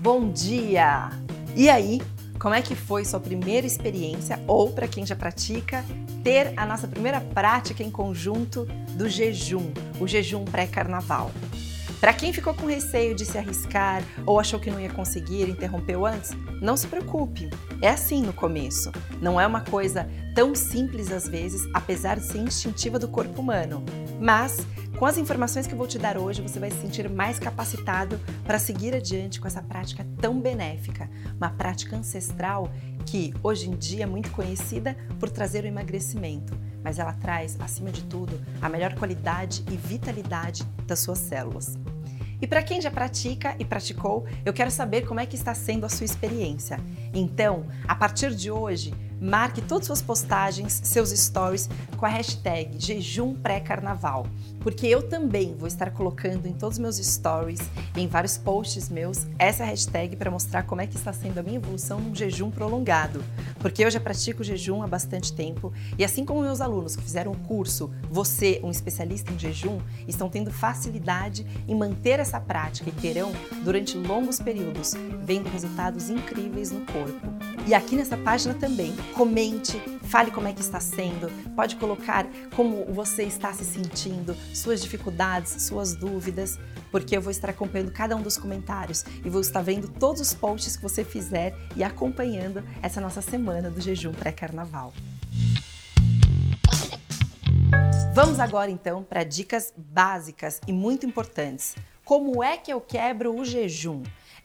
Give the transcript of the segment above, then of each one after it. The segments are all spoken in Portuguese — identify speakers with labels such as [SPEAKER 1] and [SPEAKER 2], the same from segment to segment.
[SPEAKER 1] Bom dia! E aí, como é que foi sua primeira experiência, ou para quem já pratica, ter a nossa primeira prática em conjunto do jejum, o jejum pré-carnaval? Para quem ficou com receio de se arriscar ou achou que não ia conseguir, interrompeu antes, não se preocupe. É assim no começo. Não é uma coisa tão simples às vezes, apesar de ser instintiva do corpo humano. Mas com as informações que eu vou te dar hoje, você vai se sentir mais capacitado para seguir adiante com essa prática tão benéfica, uma prática ancestral que hoje em dia é muito conhecida por trazer o emagrecimento, mas ela traz, acima de tudo, a melhor qualidade e vitalidade das suas células. E para quem já pratica e praticou, eu quero saber como é que está sendo a sua experiência. Então, a partir de hoje, marque todas suas postagens, seus stories com a hashtag jejum pré-carnaval, porque eu também vou estar colocando em todos os meus stories, em vários posts meus, essa hashtag para mostrar como é que está sendo a minha evolução num jejum prolongado, porque eu já pratico jejum há bastante tempo e assim como meus alunos que fizeram o curso Você, um especialista em jejum, estão tendo facilidade em manter essa prática e terão durante longos períodos, vendo resultados incríveis no corpo. E aqui nessa página também, comente, fale como é que está sendo, pode colocar como você está se sentindo, suas dificuldades, suas dúvidas, porque eu vou estar acompanhando cada um dos comentários e vou estar vendo todos os posts que você fizer e acompanhando essa nossa semana do jejum pré-carnaval. Vamos agora então para dicas básicas e muito importantes. Como é que eu quebro o jejum?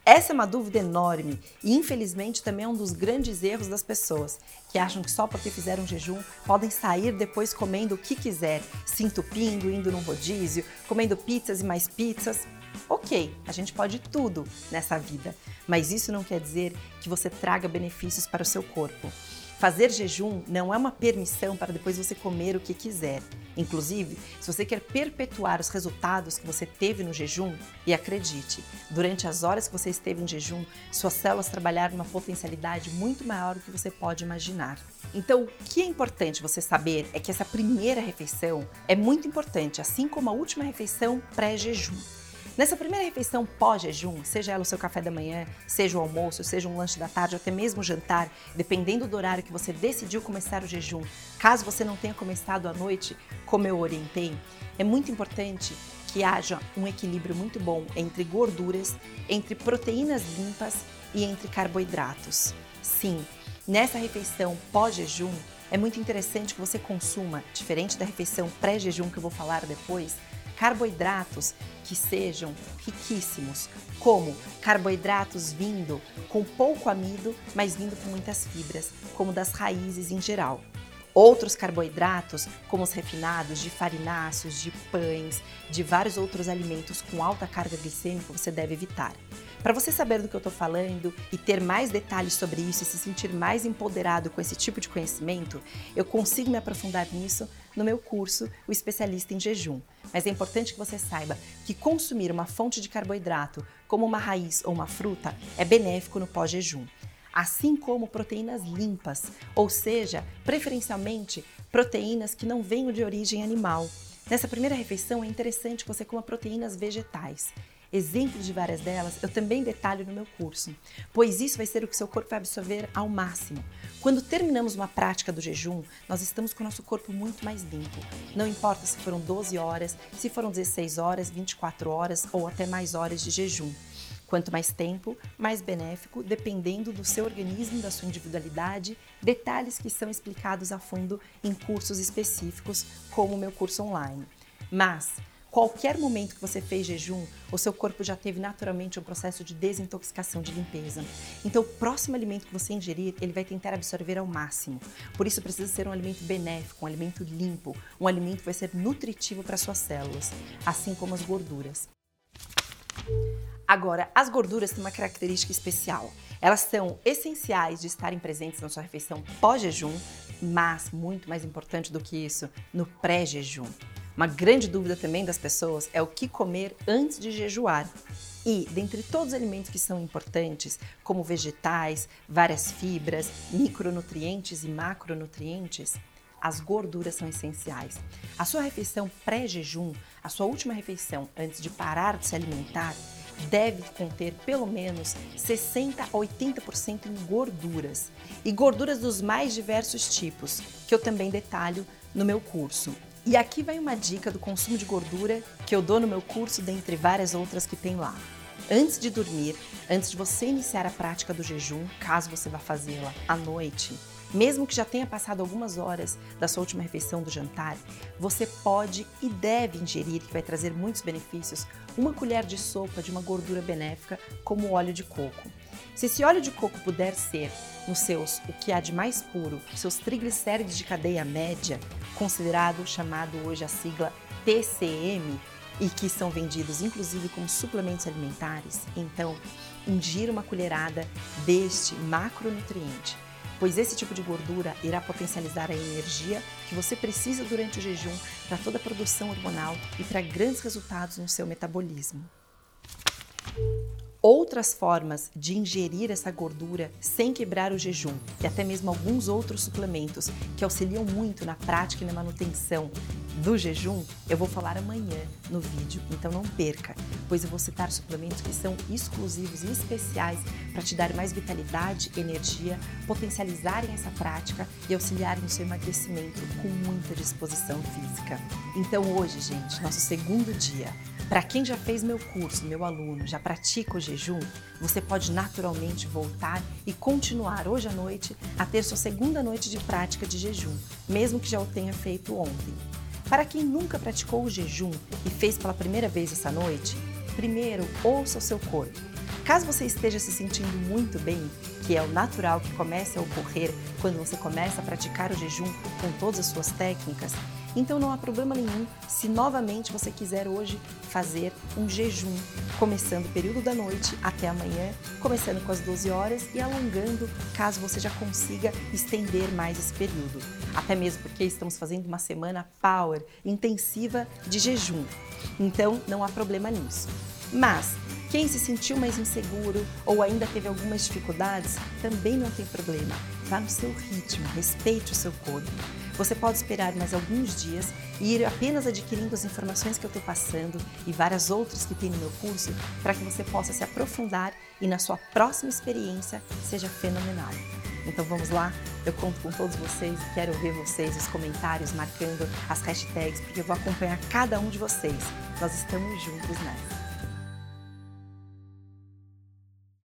[SPEAKER 1] Essa é uma dúvida enorme e, infelizmente, também é um dos grandes erros das pessoas que acham que só porque fizeram jejum podem sair depois comendo o que quiser, se entupindo, indo num rodízio, comendo pizzas e mais pizzas. Ok, a gente pode tudo nessa vida, mas isso não quer dizer que você traga benefícios para o seu corpo. Fazer jejum não é uma permissão para depois você comer o que quiser. Inclusive, se você quer perpetuar os resultados que você teve no jejum, e acredite, durante as horas que você esteve em jejum, suas células trabalharam uma potencialidade muito maior do que você pode imaginar. Então, o que é importante você saber é que essa primeira refeição é muito importante, assim como a última refeição pré-jejum. Nessa primeira refeição pós-jejum, seja ela o seu café da manhã, seja o almoço, seja um lanche da tarde ou até mesmo o jantar, dependendo do horário que você decidiu começar o jejum, caso você não tenha começado à noite, como eu orientei, é muito importante que haja um equilíbrio muito bom entre gorduras, entre proteínas limpas e entre carboidratos. Sim, nessa refeição pós-jejum, é muito interessante que você consuma, diferente da refeição pré-jejum que eu vou falar depois, carboidratos que sejam riquíssimos, como carboidratos vindo com pouco amido, mas vindo com muitas fibras, como das raízes em geral. Outros carboidratos, como os refinados de farináceos, de pães, de vários outros alimentos com alta carga glicêmica, você deve evitar. Para você saber do que eu estou falando e ter mais detalhes sobre isso e se sentir mais empoderado com esse tipo de conhecimento, eu consigo me aprofundar nisso no meu curso, o especialista em jejum. Mas é importante que você saiba que consumir uma fonte de carboidrato, como uma raiz ou uma fruta, é benéfico no pós-jejum. Assim como proteínas limpas, ou seja, preferencialmente proteínas que não venham de origem animal. Nessa primeira refeição é interessante que você coma proteínas vegetais. Exemplos de várias delas eu também detalho no meu curso, pois isso vai ser o que seu corpo vai absorver ao máximo. Quando terminamos uma prática do jejum, nós estamos com o nosso corpo muito mais limpo. Não importa se foram 12 horas, se foram 16 horas, 24 horas ou até mais horas de jejum. Quanto mais tempo, mais benéfico, dependendo do seu organismo, da sua individualidade, detalhes que são explicados a fundo em cursos específicos, como o meu curso online. Mas Qualquer momento que você fez jejum, o seu corpo já teve naturalmente um processo de desintoxicação, de limpeza. Então, o próximo alimento que você ingerir, ele vai tentar absorver ao máximo. Por isso, precisa ser um alimento benéfico, um alimento limpo, um alimento que vai ser nutritivo para suas células, assim como as gorduras. Agora, as gorduras têm uma característica especial. Elas são essenciais de estarem presentes na sua refeição pós-jejum, mas, muito mais importante do que isso, no pré-jejum. Uma grande dúvida também das pessoas é o que comer antes de jejuar. E, dentre todos os alimentos que são importantes, como vegetais, várias fibras, micronutrientes e macronutrientes, as gorduras são essenciais. A sua refeição pré-jejum, a sua última refeição antes de parar de se alimentar, deve conter pelo menos 60 a 80% em gorduras e gorduras dos mais diversos tipos, que eu também detalho no meu curso. E aqui vai uma dica do consumo de gordura que eu dou no meu curso, dentre várias outras que tem lá. Antes de dormir, antes de você iniciar a prática do jejum, caso você vá fazê-la à noite, mesmo que já tenha passado algumas horas da sua última refeição do jantar, você pode e deve ingerir, que vai trazer muitos benefícios, uma colher de sopa de uma gordura benéfica como óleo de coco. Se esse óleo de coco puder ser nos seus o que há de mais puro, seus triglicérides de cadeia média, considerado chamado hoje a sigla TCM, e que são vendidos inclusive como suplementos alimentares, então ingira uma colherada deste macronutriente pois esse tipo de gordura irá potencializar a energia que você precisa durante o jejum para toda a produção hormonal e para grandes resultados no seu metabolismo. Outras formas de ingerir essa gordura sem quebrar o jejum e até mesmo alguns outros suplementos que auxiliam muito na prática e na manutenção do jejum, eu vou falar amanhã no vídeo, então não perca, pois eu vou citar suplementos que são exclusivos e especiais para te dar mais vitalidade, energia, potencializarem essa prática e auxiliarem no seu emagrecimento com muita disposição física. Então hoje, gente, nosso segundo dia. Para quem já fez meu curso, meu aluno, já pratica o jejum, você pode naturalmente voltar e continuar hoje à noite a ter sua segunda noite de prática de jejum, mesmo que já o tenha feito ontem. Para quem nunca praticou o jejum e fez pela primeira vez essa noite, primeiro ouça o seu corpo. Caso você esteja se sentindo muito bem, que é o natural que comece a ocorrer quando você começa a praticar o jejum com todas as suas técnicas, então não há problema nenhum se novamente você quiser hoje fazer um jejum, começando o período da noite até amanhã, começando com as 12 horas e alongando caso você já consiga estender mais esse período. Até mesmo porque estamos fazendo uma semana power intensiva de jejum. Então não há problema nisso. Mas quem se sentiu mais inseguro ou ainda teve algumas dificuldades, também não tem problema. Vá no seu ritmo, respeite o seu corpo. Você pode esperar mais alguns dias e ir apenas adquirindo as informações que eu estou passando e várias outras que tem no meu curso para que você possa se aprofundar e na sua próxima experiência seja fenomenal. Então vamos lá, eu conto com todos vocês quero ver vocês, os comentários, marcando as hashtags, porque eu vou acompanhar cada um de vocês. Nós estamos juntos nessa.